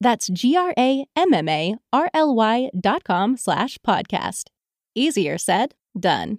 That's G-R-A-M-M-A-R-L-Y dot com slash podcast. Easier said, done.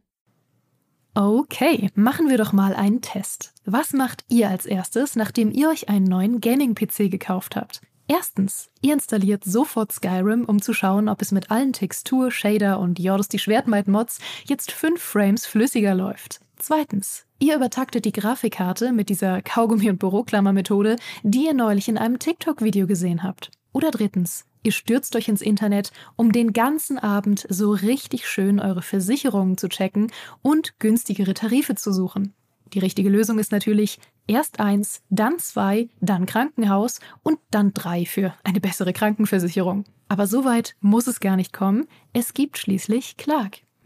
Okay, machen wir doch mal einen Test. Was macht ihr als erstes, nachdem ihr euch einen neuen Gaming-PC gekauft habt? Erstens, ihr installiert sofort Skyrim, um zu schauen, ob es mit allen Textur, Shader und Jordos die Schwertmeid-Mods jetzt 5 Frames flüssiger läuft. Zweitens, ihr übertaktet die Grafikkarte mit dieser Kaugummi- und Büroklammer-Methode, die ihr neulich in einem TikTok-Video gesehen habt. Oder drittens, ihr stürzt euch ins Internet, um den ganzen Abend so richtig schön eure Versicherungen zu checken und günstigere Tarife zu suchen. Die richtige Lösung ist natürlich erst eins, dann zwei, dann Krankenhaus und dann drei für eine bessere Krankenversicherung. Aber so weit muss es gar nicht kommen. Es gibt schließlich Clark.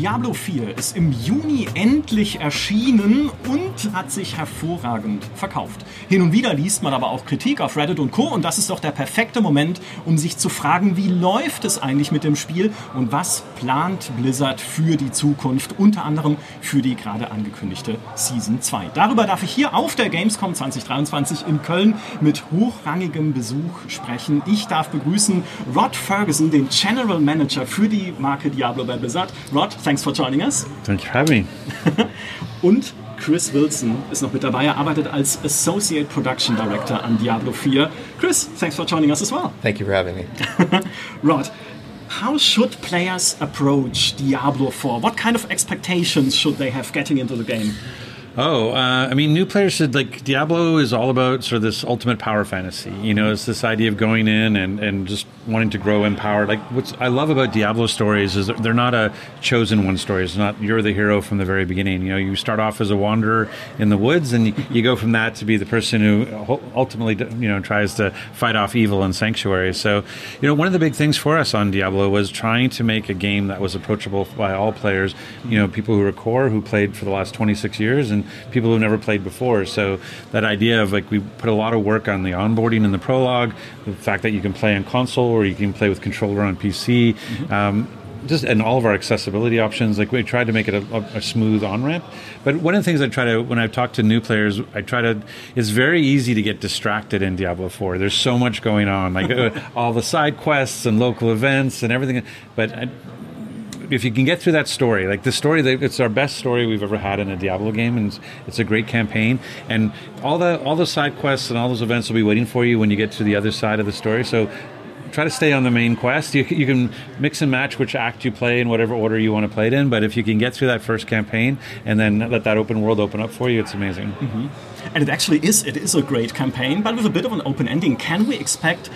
Diablo 4 ist im Juni endlich erschienen und hat sich hervorragend verkauft. Hin und wieder liest man aber auch Kritik auf Reddit und Co. Und das ist doch der perfekte Moment, um sich zu fragen, wie läuft es eigentlich mit dem Spiel und was plant Blizzard für die Zukunft, unter anderem für die gerade angekündigte Season 2. Darüber darf ich hier auf der Gamescom 2023 in Köln mit hochrangigem Besuch sprechen. Ich darf begrüßen Rod Ferguson, den General Manager für die Marke Diablo bei Blizzard. Rod, Thanks for joining us. Thank you for having me. Und Chris Wilson ist noch mit dabei. Er arbeitet als Associate Production Director an Diablo 4. Chris, thanks for joining us as well. Thank you for having me. Rod, how should players approach Diablo 4? What kind of expectations should they have getting into the game? Oh, uh, I mean, new players should like Diablo is all about sort of this ultimate power fantasy. You know, it's this idea of going in and, and just wanting to grow in power. Like, what I love about Diablo stories is they're not a chosen one story. It's not you're the hero from the very beginning. You know, you start off as a wanderer in the woods, and you, you go from that to be the person who ultimately, you know, tries to fight off evil in Sanctuary. So, you know, one of the big things for us on Diablo was trying to make a game that was approachable by all players. You know, people who are core who played for the last 26 years and and people who've never played before. So that idea of like we put a lot of work on the onboarding and the prologue, the fact that you can play on console or you can play with controller on PC. Mm-hmm. Um, just and all of our accessibility options like we tried to make it a, a smooth on ramp but one of the things i try to when i talk to new players i try to it's very easy to get distracted in diablo 4 there's so much going on like all the side quests and local events and everything but I, if you can get through that story, like the story, it's our best story we've ever had in a Diablo game, and it's, a great campaign. And all the all the side quests and all those events will be waiting for you when you get to the other side of the story. So try to stay on the main quest. You, you can mix and match which act you play in whatever order you want to play it in. But if you can get through that first campaign and then let that open world open up for you, it's amazing. Mm-hmm. And it actually is. It is a great campaign, but with a bit of an open ending. Can we expect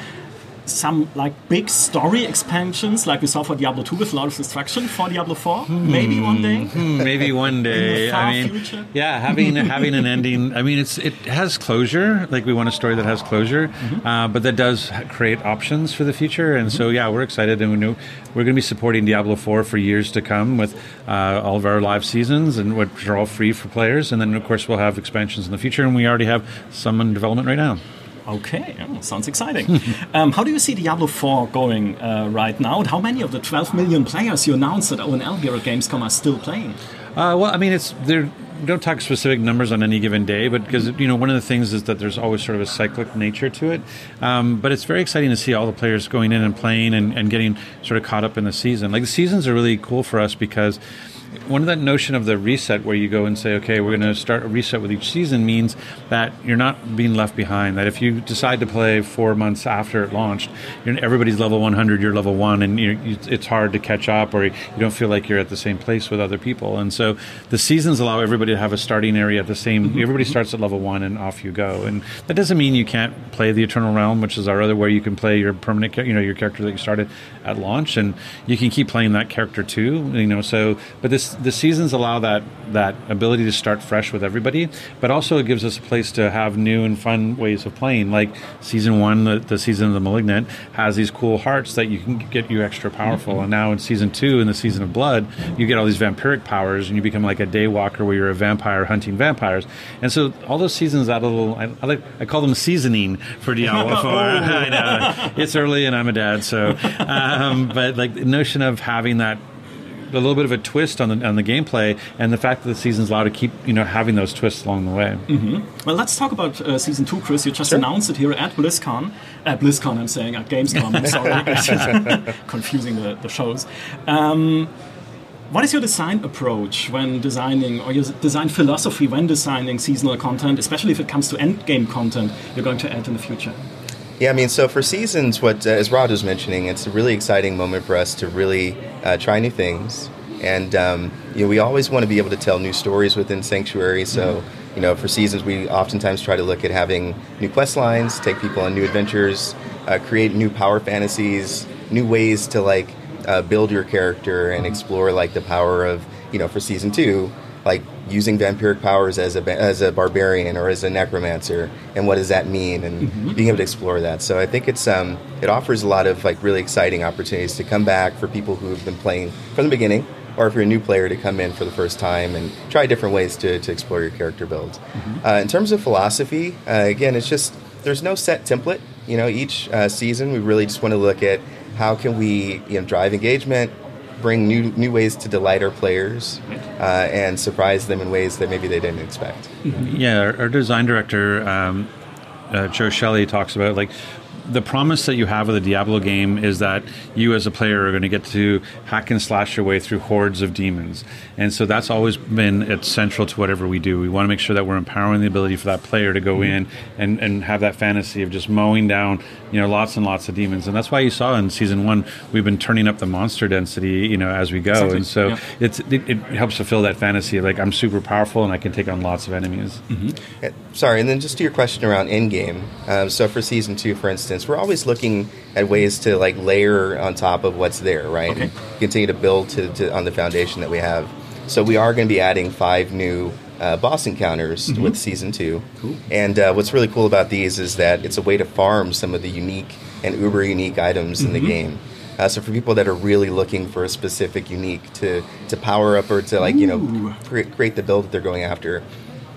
some like big story expansions, like we saw for Diablo 2 with Lord of Destruction for Diablo 4? Maybe one day. Hmm, maybe one day. I mean, future? yeah, having having an ending. I mean, it's it has closure. Like we want a story that has closure, Mm-hmm. uh, but that does create options for the future. And so, yeah, we're excited, and we know we're going to be supporting Diablo Four for years to come with uh, all of our live seasons, and which are all free for players. And then, of course, we'll have expansions in the future, and we already have some in development right now. Okay, yeah, sounds exciting. um, how do you see Diablo 4 going uh, right now? How many of the 12 million players you announced at ONL here at Gamescom are still playing? Uh, well, I mean, it's there. Don't talk specific numbers on any given day, but because you know one of the things is that there's always sort of a cyclic nature to it. Um, but it's very exciting to see all the players going in and playing and, and getting sort of caught up in the season. Like the seasons are really cool for us because one of that notion of the reset where you go and say, okay, we're going to start a reset with each season means that you're not being left behind. That if you decide to play four months after it launched, you're, everybody's level 100, you're level one, and you're, you, it's hard to catch up, or you don't feel like you're at the same place with other people. And so the seasons allow everybody to have a starting area at the same. Mm-hmm. Everybody starts at level one, and off you go. And that doesn't mean you can't play the Eternal Realm, which is our other where you can play your permanent, you know, your character that you started at launch, and you can keep playing that character too. You know, so but this the seasons allow that that ability to start fresh with everybody, but also it gives us a place to have new and fun ways of playing. Like season one, the, the season of the Malignant has these cool hearts that you can get you extra powerful, and now in season two, in the season of Blood, you get all these vampiric powers, and you become like a daywalker where you're a vampire hunting vampires. And so all those seasons add a little. I, I, like, I call them seasoning for Diablo Four. I know it's early, and I'm a dad, so um, but like the notion of having that a little bit of a twist on the on the gameplay, and the fact that the season's allowed to keep you know having those twists along the way. Well, let's talk about uh, season two, Chris. You just announced it here at BlizzCon. At BlizzCon, I'm saying at Gamescom. I'm sorry, confusing the, the shows. Um, what is your design approach when designing, or your design philosophy when designing seasonal content, especially if it comes to end game content you're going to add in the future? Yeah, I mean, so for seasons, what uh, as Rod was mentioning, it's a really exciting moment for us to really uh, try new things, and um, you know, we always want to be able to tell new stories within Sanctuary. So, you know, for seasons, we oftentimes try to look at having new quest lines, take people on new adventures, uh, create new power fantasies, new ways to like uh, build your character and explore like the power of you know, for season two, like using vampiric powers as a as a barbarian or as a necromancer, and what does that mean, and being able to explore that. So I think it's um, it offers a lot of like really exciting opportunities to come back for people who have been playing from the beginning, or if you're a new player to come in for the first time and try different ways to, to explore your character build. Uh, in terms of philosophy, uh, again, it's just there's no set template. You know, each uh, season we really just want to look at how can we you know drive engagement, bring new new ways to delight our players, uh, and surprise them in ways that maybe they didn't expect. Yeah, our, our design director, um, uh, Joe Shely, talks about like the promise that you have with a Diablo game is that you as a player are going to get to hack and slash your way through hordes of demons. And so that's always been it's central to whatever we do. We want to make sure that we're empowering the ability for that player to go in and, and have that fantasy of just mowing down, you know, lots and lots of demons. And that's why you saw in season one, we've been turning up the monster density, you know, as we go. Exactly, And so yeah. it's, it, it helps fulfill that fantasy of like, I'm super powerful and I can take on lots of enemies. Uh, Sorry, and then just to your question around in game. Um, so for season two, for instance, we're always looking at ways to like layer on top of what's there, right? Okay. And continue to build to, to on the foundation that we have. So we are going to be adding five new uh, boss encounters with season two. Cool. And uh, what's really cool about these is that it's a way to farm some of the unique and uber unique items in the game. Uh, so for people that are really looking for a specific unique to, to power up or to like you know create, create the build that they're going after,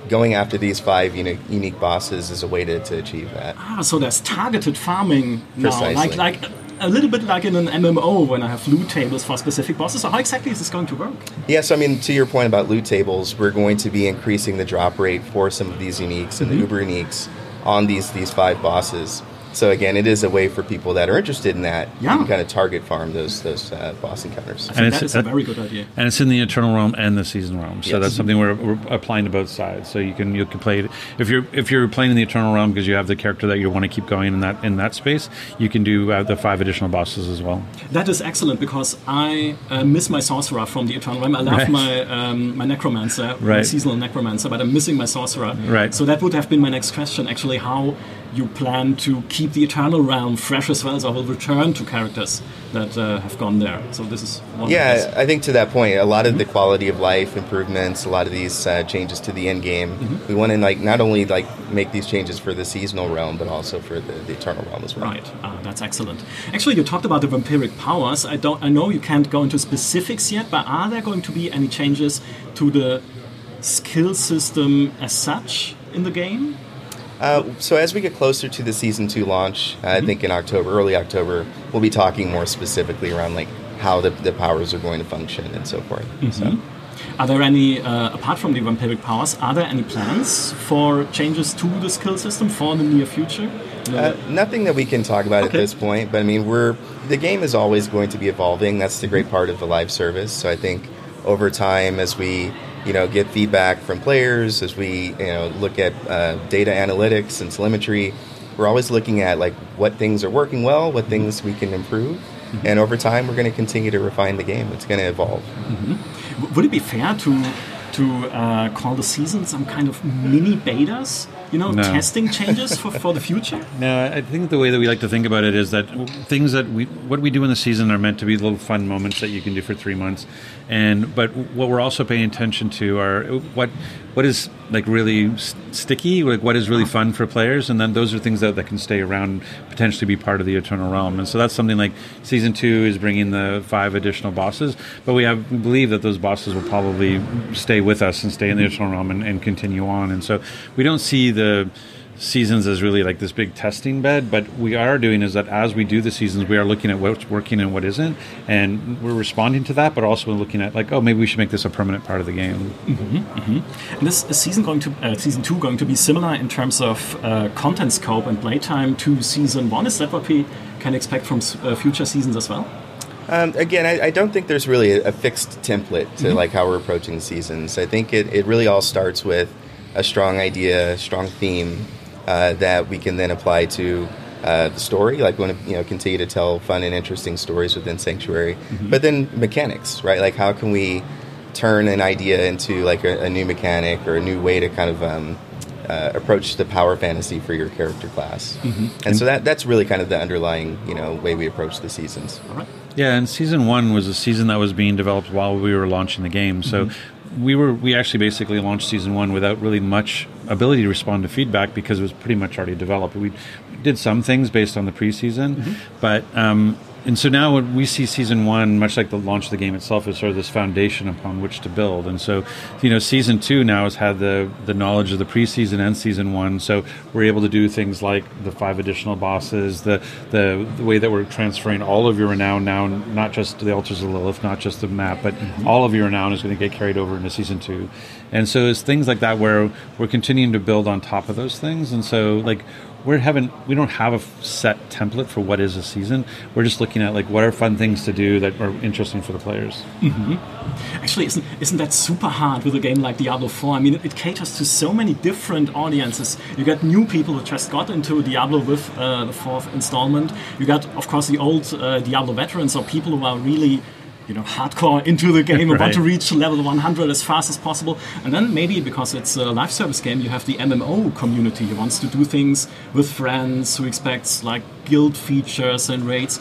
going after these five unique, unique bosses is a way to, to achieve that. Ah, so that's targeted farming now, Precisely. like like a little bit like in an MMO when I have loot tables for specific bosses. So how exactly is this going to work? Yeah, so I mean, to your point about loot tables, we're going to be increasing the drop rate for some of these uniques and the mm-hmm. uber uniques on these these five bosses. So again, it is a way for people that are interested in that Yeah. you can kind of target farm those those uh, boss encounters. And it's- that is a very good idea. and it's in the eternal realm and the season realm. So Yes. that's something we're, we're applying to both sides. So you can you can play it if you're if you're playing in the eternal realm because you have the character that you want to keep going in that in that space. You can do uh, the five additional bosses as well. That is excellent because I uh, miss my sorcerer from the Eternal Realm. I love Right. my um, my necromancer, my seasonal necromancer, but I'm missing my sorcerer. Right. So that would have been my next question. Actually, how you plan to keep the Eternal Realm fresh as well, so I will return to characters that uh, have gone there. So this is one yeah, I think to that point, a lot of mm-hmm. the quality of life improvements, a lot of these uh, changes to the end game, mm-hmm. we want to like not only like make these changes for the seasonal realm, but also for the, the Eternal Realm as well. Right, uh, that's excellent. Actually, you talked about the vampiric powers. I don't, I know you can't go into specifics yet, but are there going to be any changes to the skill system as such in the game? Uh, so as we get closer to the season two launch, mm-hmm. I think in October, early October, we'll be talking more specifically around like how the, the powers are going to function and so forth. Mm-hmm. So. Are there any, uh, apart from the vampiric powers, are there any plans for changes to the skill system for the near future? Uh, nothing that we can talk about okay. at this point, but I mean, we're the game is always going to be evolving. That's the great part of the live service. So I think over time, as we you know, get feedback from players as we, you know, look at uh, data analytics and telemetry. We're always looking at like what things are working well, what things we can improve, mm-hmm. and over time we're going to continue to refine the game. It's going to evolve. Mm-hmm. Would it be fair to to uh, call the season some kind of mini betas? you know, no. testing changes for, for the future? No, I think the way that we like to think about it is that things that we, what we do in the season are meant to be little fun moments that you can do for three months, and but what we're also paying attention to are what what is like really sticky, like what is really uh-huh. fun for players, and then those are things that, that can stay around, potentially be part of the Eternal Realm, and so that's something like season two is bringing the five additional bosses, but we have we believe that those bosses will probably stay with us and stay in the Eternal Realm and, and continue on, and so we don't see the seasons as really like this big testing bed but we are doing is that as we do the seasons we are looking at what's working and what isn't and we're responding to that but also looking at like oh maybe we should make this a permanent part of the game mm-hmm, mm-hmm. and this is season going to uh, season two going to be similar in terms of uh, content scope and playtime to season one is that what we can expect from uh, future seasons as well um, again, I, I, don't think there's really a, a fixed template to mm-hmm. like how we're approaching seasons. I think it, it really all starts with a strong idea, strong theme uh, that we can then apply to uh, the story. Like, we want to you know continue to tell fun and interesting stories within Sanctuary, mm-hmm. but then mechanics, right? Like, how can we turn an idea into like a, a new mechanic or a new way to kind of um, uh, approach the power fantasy for your character class. Mm-hmm. And so that that's really kind of the underlying you know way we approach the seasons. Yeah, and season one was a season that was being developed while we were launching the game. So mm-hmm we were we actually basically launched season one without really much ability to respond to feedback because it was pretty much already developed. We did some things based on the preseason, mm-hmm. but um, and so now we see season one, much like the launch of the game itself, is sort of this foundation upon which to build. And so, you know, season two now has had the the knowledge of the preseason and season one, so we're able to do things like the five additional bosses, the the, the way that we're transferring all of your renown now, not just the altars of Lilith, not just the map, but mm-hmm. all of your renown is going to get carried over into season two. And so it's things like that where we're continuing to build on top of those things. And so, like we haven't we don't have a set template for what is a season. We're just looking at like what are fun things to do that are interesting for the players. Mm-hmm. Actually, isn't isn't that super hard with a game like Diablo 4? I mean, it, it, caters to so many different audiences. You got new people who just got into Diablo with uh, the fourth installment. You got, of course, the old uh, Diablo veterans or people who are really you know hardcore into the game and want to reach level 100 as fast as possible. And then maybe because it's a live service game you have the mmo community. Who wants to do things with friends who expects like guild features and raids.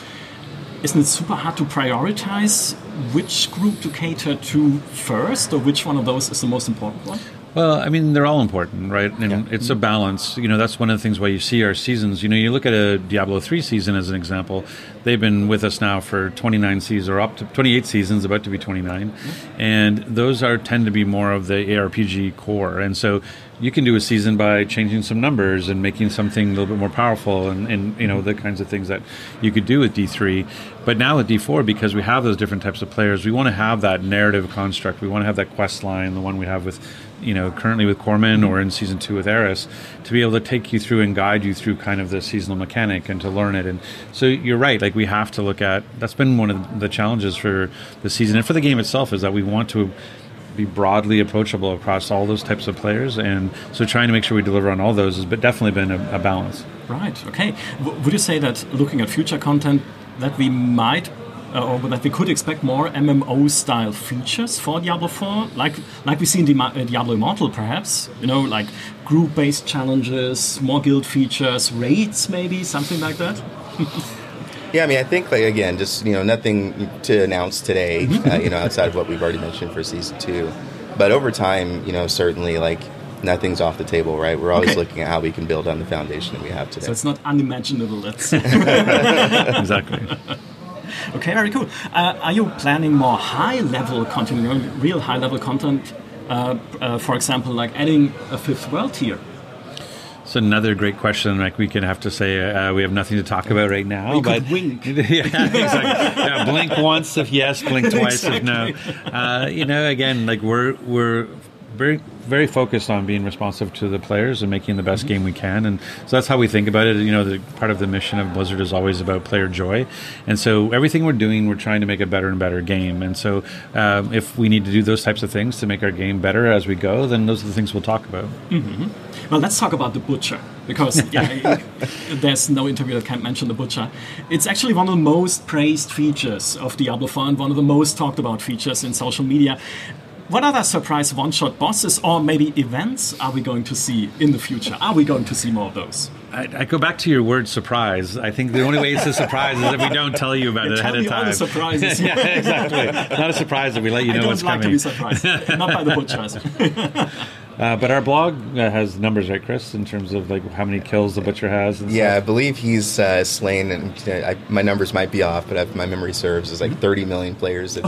Isn't it super hard to prioritize which group to cater to first or which one of those is the most important one well, I mean, they're all important, right? And yeah. it's a balance. You know, that's one of the things why you see our seasons. You know, you look at a Diablo 3 season as an example. They've been with us now for 29 seasons, or up to 28 seasons, about to be 29. Mm-hmm. And those are tend to be more of the ARPG core. And so you can do a season by changing some numbers and making something a little bit more powerful and, and you know the kinds of things that you could do with d3 but now with d4 because we have those different types of players we want to have that narrative construct. We want to have that quest line the one we have with you know currently with Cormond or in season two with Erys to be able to take you through and guide you through kind of the seasonal mechanic and to learn it. And so you're right like we have to look at that's been one of the challenges for the season and for the game itself is that we want to be broadly approachable across all those types of players. And so trying to make sure we deliver on all those has definitely been a, a balance. Right. Okay. W- would you say that looking at future content, that we might uh, or that we could expect more MMO-style features for Diablo 4, like like we see in Di- uh, Diablo Immortal, perhaps. You know, like group-based challenges, more guild features, raids, maybe something like that. Yeah, I mean, I think like again, just you know, nothing to announce today. Uh, you know, outside of what we've already mentioned for season two, but over time, you know, certainly like nothing's off the table, right? We're always Okay. looking at how we can build on the foundation that we have today. So it's not unimaginable. That's exactly. okay. Very cool. Uh, are you planning more high-level content, you know, real high-level content? Uh, uh, for example, like adding a fifth world here. It's another great question. Like we can have to say uh, we have nothing to talk about right now. But wink. yeah, exactly. Yeah, blink once if yes, blink twice if no. Uh, you know, again, like we're we're very very focused on being responsive to the players and making the best Mm-hmm. game we can, and so that's how we think about it. You know, the part of the mission of Blizzard is always about player joy, and so everything we're doing, we're trying to make a better and better game. And so, um, if we need to do those types of things to make our game better as we go, then those are the things we'll talk about. Well, let's talk about the butcher because yeah, there's no interview that can't mention the butcher. It's actually one of the most praised features of Diablo 4 and one of the most talked about features in social media. What other surprise one-shot bosses or maybe events are we going to see in the future? Are we going to see more of those? I, I go back to your word surprise. I think the only way it's a surprise is if we don't tell you about it ahead of time. surprises. yeah, exactly. Not a surprise if we let you I know don't what's like to coming. be surprised. Not by the butchers. Uh, but our blog uh, has numbers, right, Chris, in terms of like how many kills the butcher has. And Yeah, I believe he's uh, slain, and uh, I, my numbers might be off, but if my memory serves, is like 30 million players have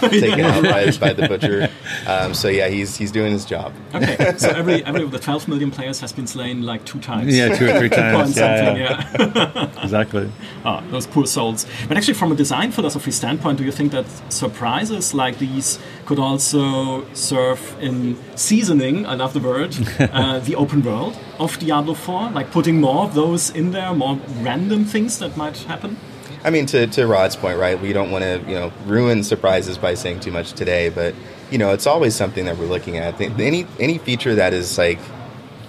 been taken out by, by the butcher. Um, so yeah, he's he's doing his job. Okay, so every every of the 12 million players has been slain like two times. Yeah, two or three Point times. Yeah, yeah, yeah. exactly. Ah, those poor souls. But actually, from a design philosophy standpoint, do you think that surprises like these could also serve in seasoning, I love the word, uh, the open world of Diablo 4? Like putting more of those in there, more random things that might happen? I mean, to, to Rod's point, right? We don't want to, you know, ruin surprises by saying too much today, but you know, it's always something that we're looking at. Any any feature that is like,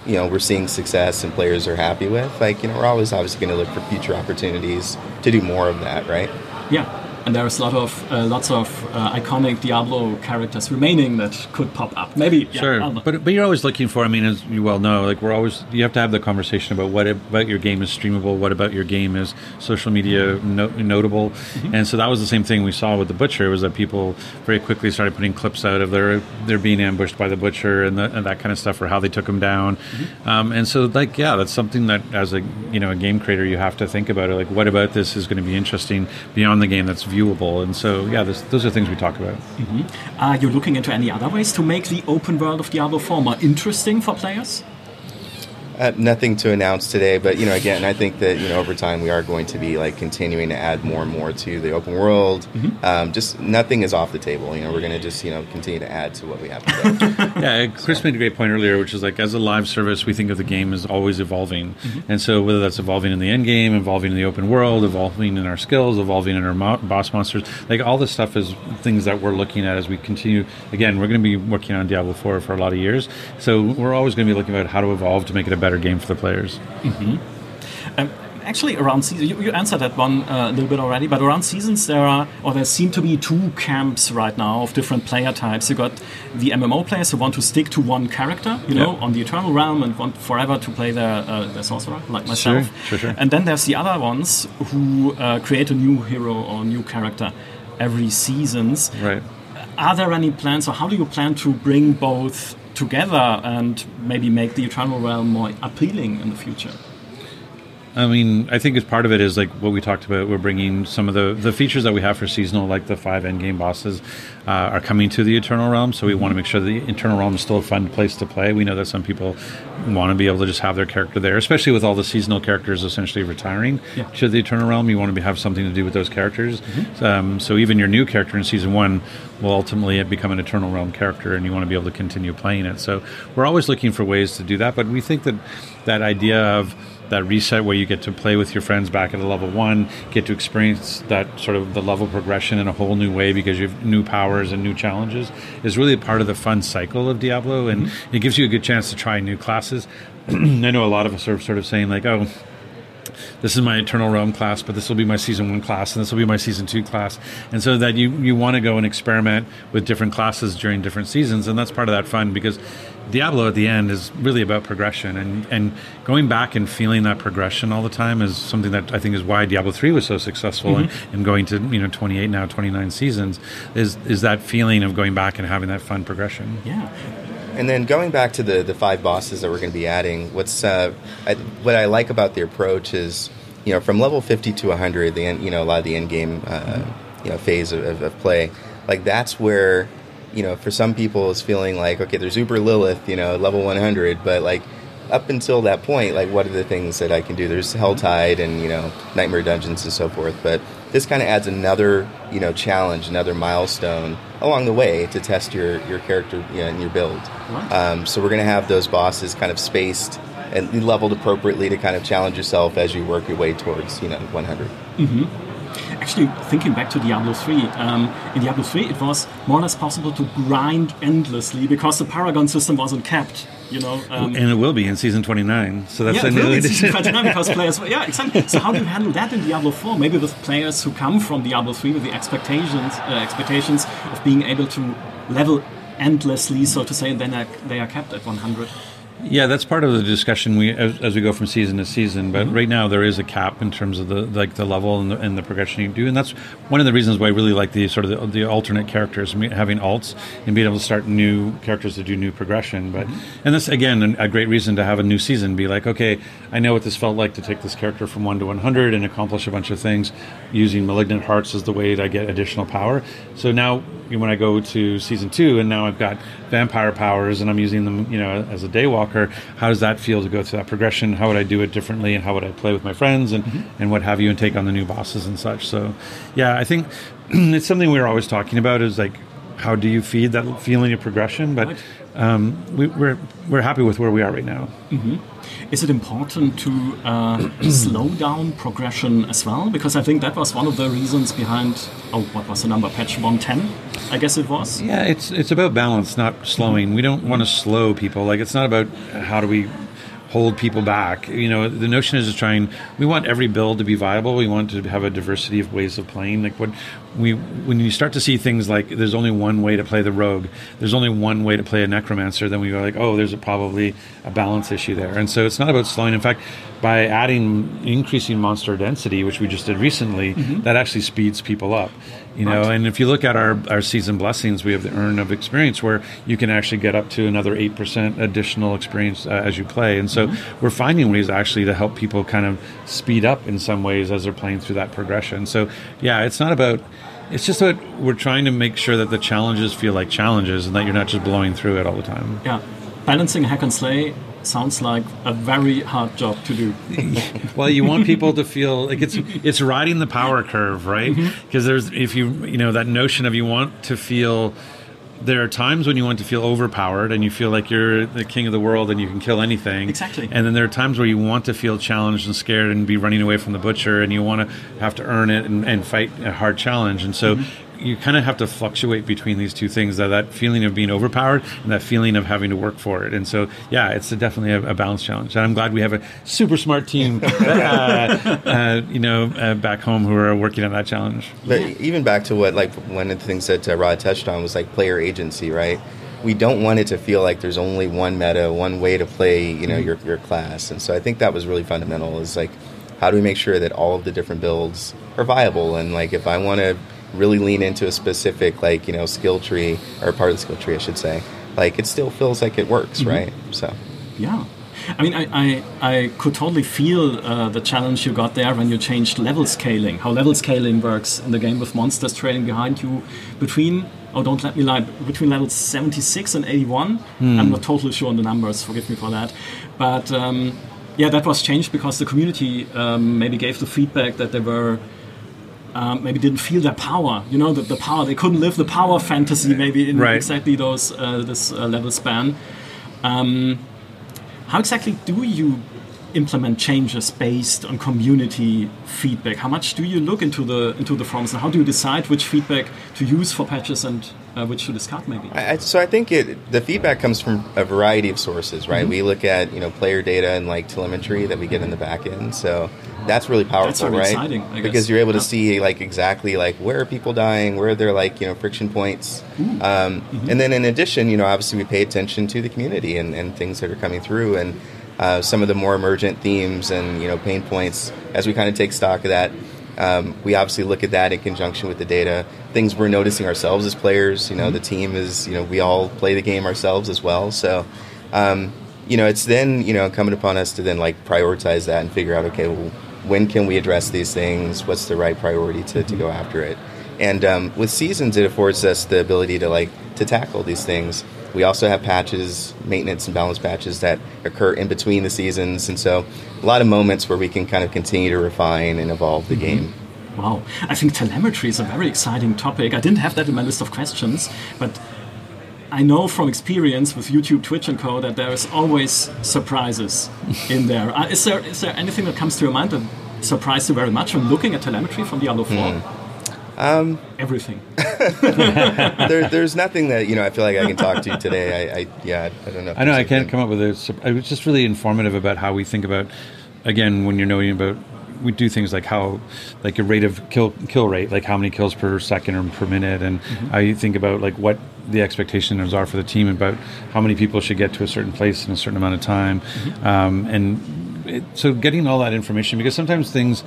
you know, we're seeing success and players are happy with, like, you know, we're always obviously going to look for future opportunities to do more of that, right? Yeah. And there's a lot of uh, lots of uh, iconic Diablo characters remaining that could pop up. Maybe yeah, Sure, but but you're always looking for. I mean, as you well know, like we're always you have to have the conversation about what about your game is streamable, what about your game is social media no, notable, Mm-hmm. and so that was the same thing we saw with the butcher was that people very quickly started putting clips out of their they're being ambushed by the butcher and, the, and that kind of stuff, or how they took him down, Mm-hmm. um, and so like yeah, that's something that as a you know a game creator you have to think about it. Like what about this is going to be interesting beyond the game that's viewable, and so yeah, this, those are things we talk about. Mm-hmm. Are you looking into any other ways to make the open world of Diablo 4 more interesting for players? Uh, nothing to announce today, but you know, again, I think that you know, over time, we are going to be like continuing to add more and more to the open world. Um, just nothing is off the table. You know, we're going to just you know continue to add to what we have yeah, Chris made a great point earlier, which is like as a live service, we think of the game as always evolving, and so whether that's evolving in the end game, evolving in the open world, evolving in our skills, evolving in our mo- boss monsters, like all this stuff is things that we're looking at as we continue. Again, we're going to be working on Diablo Four for a lot of years, so we're always going to be looking at how to evolve to make it a better game for the players. Um, actually, around season, you, you answered that one uh, a little bit already, but around seasons there are, or there seem to be two camps right now of different player types. You got the MMO players who want to stick to one character, you know, Yeah. on the Eternal Realm and want forever to play their, uh, their sorcerer, like myself. sure, sure. And then there's the other ones who uh, create a new hero or new character every seasons. Right. Are there any plans, or how do you plan to bring both together and maybe make the Eternal Realm more appealing in the future? I mean, I think as part of it is like what we talked about. We're bringing some of the, the features that we have for seasonal, like the five end game bosses, uh, are coming to the Eternal Realm. So we want to make sure the Eternal Realm is still a fun place to play. We know that some people want to be able to just have their character there, especially with all the seasonal characters essentially retiring Yeah. to the Eternal Realm. You want to be, have something to do with those characters. Um, so even your new character in season one will ultimately become an Eternal Realm character, and you want to be able to continue playing it. So we're always looking for ways to do that. But we think that that idea of that reset where you get to play with your friends back at a level one, get to experience that sort of the level progression in a whole new way because you have new powers and new challenges is really a part of the fun cycle of Diablo, and mm-hmm. it gives you a good chance to try new classes. I know a lot of us are sort of saying like, oh. this is my Eternal Realm class, but this will be my season one class, and this will be my season two class, and so that you you want to go and experiment with different classes during different seasons, and that's part of that fun because Diablo at the end is really about progression and, and going back and feeling that progression all the time is something that I think is why Diablo 3 was so successful mm-hmm. and, and, going to you know 28 now 29 seasons is is that feeling of going back and having that fun progression. Yeah. And then going back to the, the five bosses that we're going to be adding, what's uh, I, what I like about the approach is, you know, from level 50 to 100, the end, you know a lot of the end game uh, mm-hmm. you know phase of, of, of play, like that's where you know, for some people, it's feeling like, okay, there's Uber Lilith, you know, level 100, but like up until that point, like what are the things that I can do? There's Helltide and, you know, Nightmare Dungeons and so forth, but this kind of adds another, you know, challenge, another milestone along the way to test your, your character you know, and your build. Um, so we're going to have those bosses kind of spaced and leveled appropriately to kind of challenge yourself as you work your way towards, you know, 100. Mm-hmm actually thinking back to Diablo 3, um, in Diablo 3 it was more or less possible to grind endlessly because the Paragon system wasn't kept. You know, um, and it will be in season 29. So that's yeah, a new in season 29 because players. Yeah, exactly. So how do you handle that in Diablo 4? Maybe with players who come from Diablo 3 with the expectations uh, expectations of being able to level endlessly, so to say, and then they are kept at 100. Yeah, that's part of the discussion we as, as we go from season to season. But mm-hmm. right now there is a cap in terms of the like the level and the, and the, progression you do, and that's one of the reasons why I really like the sort of the, the alternate characters, having alts and being able to start new characters to do new progression. But mm-hmm. and that's again a great reason to have a new season. Be like, okay, I know what this felt like to take this character from one to one hundred and accomplish a bunch of things using malignant hearts as the way to get additional power. So now when I go to season two, and now I've got vampire powers, and I'm using them, you know, as a daywalker. How does that feel to go through that progression? How would I do it differently, and how would I play with my friends, and mm-hmm. and what have you, and take on the new bosses and such. So, yeah, I think it's something we are always talking about. Is like, how do you feed that feeling of progression? But um, we, are we're, we're happy with where we are right now. Mm-hmm. Is it important to uh, slow down progression as well? Because I think that was one of the reasons behind, oh, what was the number? Patch 110, I guess it was? Yeah, it's, it's about balance, not slowing. We don't want to slow people. Like, it's not about how do we hold people back. You know, the notion is to try and we want every build to be viable. We want to have a diversity of ways of playing. Like what we when you start to see things like there's only one way to play the rogue, there's only one way to play a necromancer, then we go like, oh, there's a, probably a balance issue there. And so it's not about slowing. In fact, by adding increasing monster density, which we just did recently, mm-hmm. that actually speeds people up you know right. and if you look at our, our season blessings we have the earn of experience where you can actually get up to another 8% additional experience uh, as you play and so mm-hmm. we're finding ways actually to help people kind of speed up in some ways as they're playing through that progression so yeah it's not about it's just that we're trying to make sure that the challenges feel like challenges and that you're not just blowing through it all the time yeah balancing hack and slay sounds like a very hard job to do. well, you want people to feel like it's it's riding the power curve, right? Because mm-hmm. there's if you you know that notion of you want to feel there are times when you want to feel overpowered and you feel like you're the king of the world and you can kill anything. Exactly. And then there are times where you want to feel challenged and scared and be running away from the butcher and you want to have to earn it and, and fight a hard challenge. And so mm-hmm you kind of have to fluctuate between these two things that that feeling of being overpowered and that feeling of having to work for it. And so yeah it's a, definitely a, a balance challenge. And i'm glad we have a super smart team uh, uh, you know uh, back home who are working on that challenge. But even back to what like one of the things that uh, rod touched on was like player agency right? We don't want it to feel like there's only one meta one way to play you know mm-hmm. your, your class. And so i think that was really fundamental is like how do we make sure that all of the different builds are viable? And like if i want to really lean into a specific like you know skill tree or part of the skill tree, I should say, like it still feels like it works, mm-hmm. right? So yeah. I mean, I, I, I could totally feel uh, the challenge you got there when you changed level scaling, how level scaling works in the game with monsters trailing behind you between, oh, don't let me lie, between levels 76 and 81. Mm. I'm not totally sure on the numbers, forgive me for that. But um, yeah, that was changed because the community um, maybe gave the feedback that there were um, maybe didn't feel their power. You know, the, the power they couldn't live the power fantasy maybe in right. exactly those uh, this uh, level span. Um, how exactly do you implement changes based on community feedback? How much do you look into the into the forums, and how do you decide which feedback to use for patches and uh, which to discard? Maybe. I, so I think it, the feedback comes from a variety of sources, right? Mm -hmm. We look at you know player data and like telemetry that we get in the back end. So that's really powerful, That's very right? exciting, I guess. because you're able to Yeah. see like exactly like where are people dying, where are there like you know friction points, um, Mm-hmm. and then in addition, you know, obviously we pay attention to the community and, and things that are coming through and uh, some of the more emergent themes and you know pain points as we kind of take stock of that. Um, we obviously look at that in conjunction with the data. Things we're noticing ourselves as players. You know, the team is you know we all play the game ourselves as well. So um, you know, it's then you know coming upon us to then like prioritize that and figure out okay, well, when can we address these things? What's the right priority to, to go after it? And um, with seasons, it affords us the ability to like to tackle these things. We also have patches, maintenance and balance patches that occur in between the seasons, and so a lot of moments where we can kind of continue to refine and evolve the game. Wow, I think telemetry is a very exciting topic. I didn't have that in my list of questions, but I know from experience with YouTube, Twitch, and Co. that there is always surprises in there. Uh, is there is there anything that comes to your mind that surprised you very much when looking at telemetry from Diablo 4? Um, Everything. there, there's nothing that you know I feel like I can talk to you today. I, I yeah, I don't know. if I know I can't come up with a. It was just really informative about how we think about. Again, when you're knowing about, we do things like how, like a rate of kill kill rate, like how many kills per second or per minute, and how you think about like what the expectations are for the team about how many people should get to a certain place in a certain amount of time, um, and it, so getting all that information because sometimes things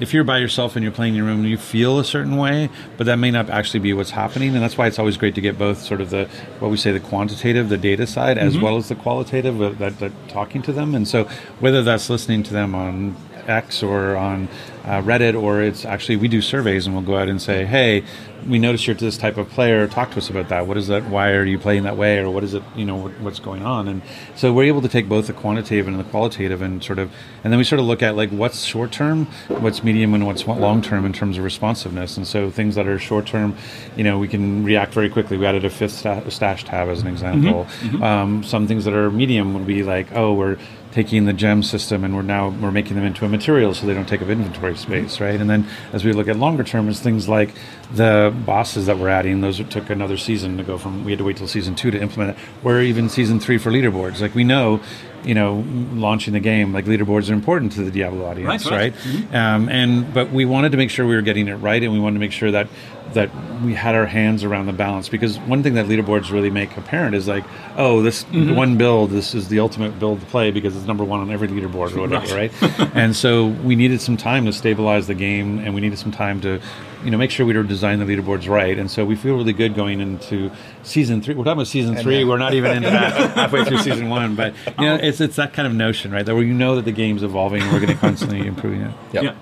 if you're by yourself and you're playing in your room, you feel a certain way, but that may not actually be what's happening. And that's why it's always great to get both sort of the what we say the quantitative, the data side, as well as the qualitative, uh, that, that talking to them. And so whether that's listening to them on X or on uh, Reddit, or it's actually we do surveys and we'll go out and say, hey, we noticed you're this type of player. Talk to us about that. What is that? Why are you playing that way? Or what is it? You know, what, what's going on? And so we're able to take both the quantitative and the qualitative, and sort of, and then we sort of look at like what's short term, what's medium, and what's long term in terms of responsiveness. And so things that are short term, you know, we can react very quickly. We added a fifth sta- stash tab as an example. Um, some things that are medium would be like, oh, we're taking the gem system and we're now we're making them into a material so they don't take up inventory space right? And then as we look at longer term it's things like the bosses that we're adding those took another season to go from we had to wait till season two to implement it or even season three for leaderboards. Like we know you know launching the game like leaderboards are important to the diablo audience Right, right, right. Um, and but we wanted to make sure we were getting it right and we wanted to make sure that that we had our hands around the balance. Because one thing that leaderboards really make apparent is like oh this Mm-hmm. one build this is the ultimate build to play because it's number one on every leaderboard or whatever right, and so we needed some time to stabilize the game and we needed some time to you know make sure we were designing the leaderboards right. And so we feel really good going into season three. We're talking about season three. we're not even in half, halfway through season one. But you know it's it's that kind of notion right? That where you know that the game's evolving and we're going to constantly improving it. Yep. Yeah.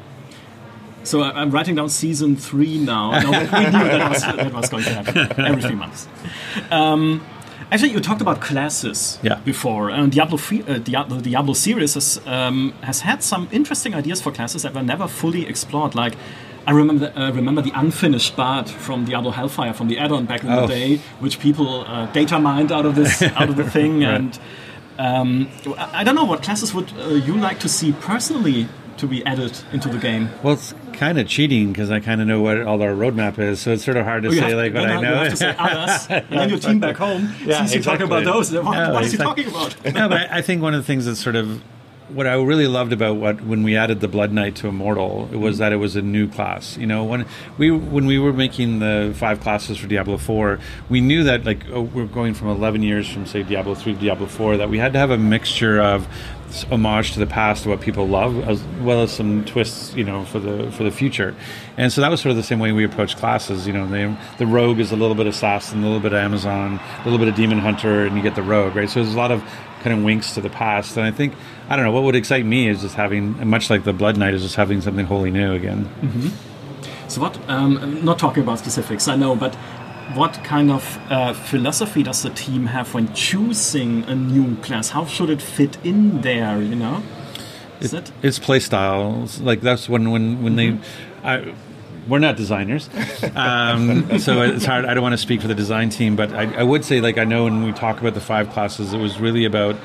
So I- I'm writing down season three now. No, we knew that was, that was going to happen every three months. Um, actually, you talked about classes Yeah. before. And Diablo, fe- uh, Diablo, the Diablo series has, um, has had some interesting ideas for classes that were never fully explored. Like, I remember uh, remember the unfinished Bard from Diablo Hellfire from the add-on back in Oh. the day, which people uh, data mined out of this out of the thing. And um, I I don't know what classes would uh, you like to see personally to be added into the game. Well, it's kind of cheating because I kind of know what all our roadmap is, so it's sort of hard to Oh, say have- like what I you know. have to say others, and then your team back home Yeah, sees you talking about those. What, Yeah, what is he exactly. talking about? no, but I I think one of the things that's sort of what I really loved about what when we added the Blood Knight to Immortal it was mm. that it was a new class. You know, when we when we were making the five classes for Diablo Four, we knew that like oh, we're going from eleven years from say Diablo Three to Diablo Four that we had to have a mixture of homage to the past, what people love, as well as some twists, you know, for the for the future. And so that was sort of the same way we approach classes. You know, the the rogue is a little bit of assassin, a little bit of Amazon, a little bit of demon hunter, and you get the rogue, right? So there's a lot of kind of winks to the past. And I think I don't know what would excite me is just having, much like the Blood Knight, is just having something wholly new again. So what? Um, not talking about specifics, I know, but what kind of uh, philosophy does the team have when choosing a new class? How should it fit in there? You know, is it? It's play styles. Like that's when when when they. I, we're not designers, um, so it's hard. I don't want to speak for the design team, but I, I would say, like, I know when we talk about the five classes, it was really about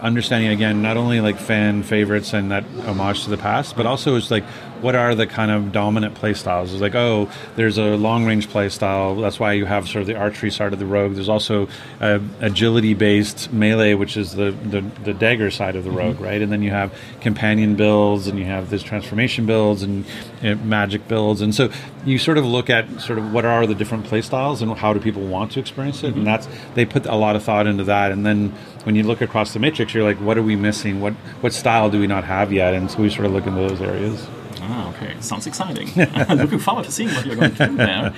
understanding again not only like fan favorites and that homage to the past, but also it's like what are the kind of dominant play styles. It's like, oh, there's a long range play style. That's why you have sort of the archery side of the rogue. There's also agility based melee, which is the, the, the dagger side of the mm-hmm. rogue, right? And then you have companion builds, and you have this transformation builds and you know, magic builds, and so you sort of look at sort of what are the different play styles and how do people want to experience it, mm-hmm. and that's they put a lot of thought into that, and then when you look across the matrix, you're like, what are we missing? What what style do we not have yet? And so we sort of look into those areas. Ah, okay. Sounds exciting. I'm looking forward to seeing what you're going to do there.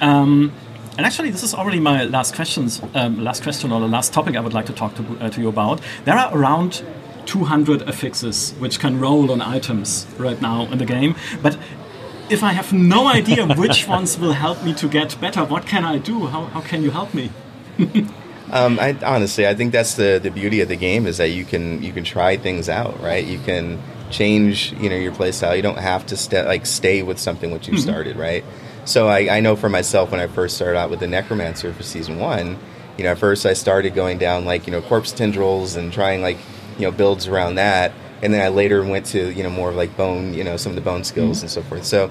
Um, and actually, this is already my last questions, um, last question or the last topic I would like to talk to, uh, to you about. There are around 200 affixes which can roll on items right now in the game, but if I have no idea which ones will help me to get better, what can I do? How, how can you help me? um, I, honestly, I think that's the, the beauty of the game is that you can you can try things out, right? You can change you know your play style. You don't have to st- like stay with something which you mm-hmm. started, right? So I, I know for myself when I first started out with the Necromancer for season one, you know, at first I started going down like you know corpse tendrils and trying like you know builds around that, and then I later went to you know more of like bone, you know, some of the bone skills mm-hmm. and so forth. So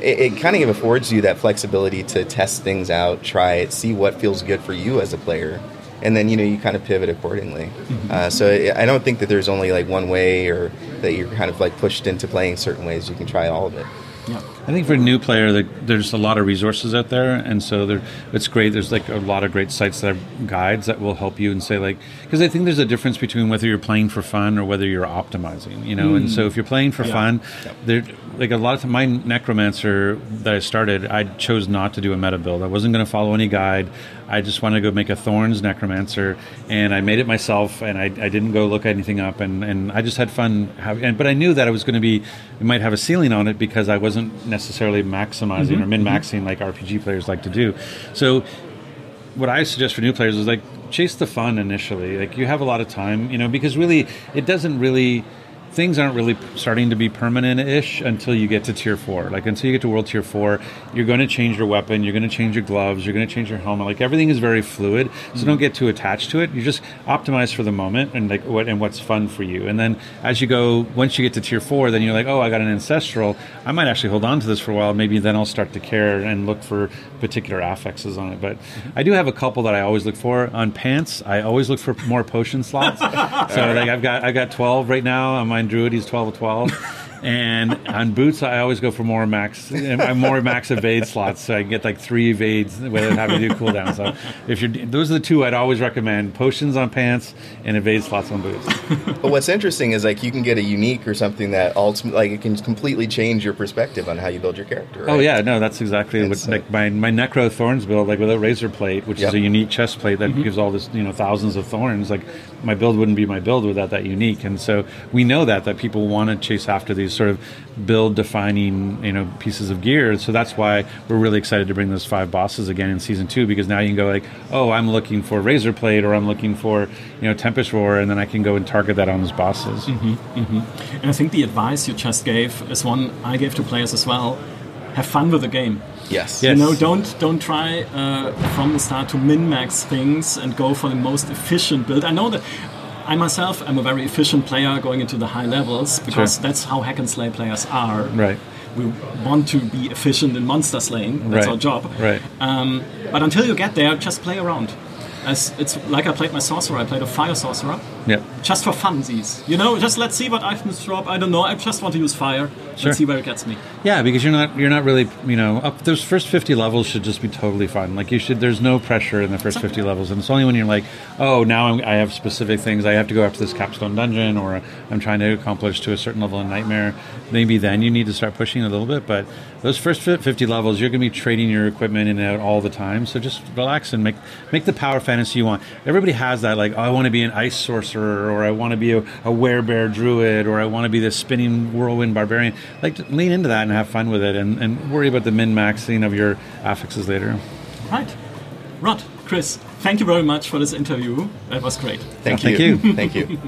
it, it kind of affords you that flexibility to test things out, try it, see what feels good for you as a player and then you know you kind of pivot accordingly. Mm-hmm. Uh, so I don't think that there's only like one way or that you're kind of like pushed into playing certain ways. You can try all of it. Yeah. I think for a new player, there's a lot of resources out there, and so there, it's great. There's like a lot of great sites that have guides that will help you and say like, because I think there's a difference between whether you're playing for fun or whether you're optimizing, you know. Mm. And so if you're playing for yeah. fun, yeah. there like a lot of my necromancer that I started, I chose not to do a meta build. I wasn't going to follow any guide. I just wanted to go make a Thorns necromancer, and I made it myself. And I, I didn't go look anything up, and, and I just had fun. Having, and, but I knew that it was going to be, it might have a ceiling on it because I wasn't necessarily maximizing mm-hmm. or min maxing mm-hmm. like RPG players like to do. So, what I suggest for new players is like chase the fun initially. Like you have a lot of time, you know, because really it doesn't really things aren't really starting to be permanent-ish until you get to tier four. Like until you get to world tier four, you're going to change your weapon, you're going to change your gloves, you're going to change your helmet. Like everything is very fluid, so mm-hmm. don't get too attached to it. You just optimize for the moment and like what and what's fun for you. And then as you go, once you get to tier four, then you're like, oh, I got an ancestral. I might actually hold on to this for a while. Maybe then I'll start to care and look for particular affixes on it. But mm-hmm. I do have a couple that I always look for on pants. I always look for more potion slots. so like I've got I've got twelve right now on my Druid, he's 12 of 12. And on boots, I always go for more max, more max evade slots, so I can get like three evades without having to do cooldown. So if you're, those are the two I'd always recommend: potions on pants and evade slots on boots. but what's interesting is like you can get a unique or something that ultimately, like it can completely change your perspective on how you build your character. Right? Oh yeah, no, that's exactly and what so, like my my Necro Thorns build, like with a razor plate, which yep. is a unique chest plate that mm-hmm. gives all this you know thousands of thorns. Like my build wouldn't be my build without that unique, and so we know that that people want to chase after these sort of build defining you know pieces of gear so that's why we're really excited to bring those five bosses again in season two because now you can go like oh i'm looking for razor plate or i'm looking for you know tempest roar and then i can go and target that on those bosses mm-hmm, mm-hmm. and i think the advice you just gave is one i gave to players as well have fun with the game Yes. yes. You know, don't don't try uh, from the start to min max things and go for the most efficient build. I know that I myself am a very efficient player going into the high levels because sure. that's how hack and slay players are. Right. We want to be efficient in monster slaying. That's right. our job. Right. Um, but until you get there, just play around. As it's like I played my sorcerer. I played a fire sorcerer. Yeah. Just for funsies, you know. Just let's see what I items drop. I don't know. I just want to use fire. Sure. Let's see where it gets me. Yeah, because you're not you're not really you know up those first 50 levels should just be totally fun. Like you should. There's no pressure in the first 50 levels, and it's only when you're like, oh, now I'm, i have specific things. I have to go after this capstone dungeon, or I'm trying to accomplish to a certain level in nightmare. Maybe then you need to start pushing a little bit. But those first 50 levels, you're going to be trading your equipment in and out all the time. So just relax and make make the power fantasy you want. Everybody has that like, oh, I want to be an ice sorcerer or I want to be a, a werebear druid, or I want to be this spinning whirlwind barbarian. Like, lean into that and have fun with it, and, and worry about the min maxing of your affixes later. Right, Rod, Chris, thank you very much for this interview. That was great. Thank you. Thank you. thank you.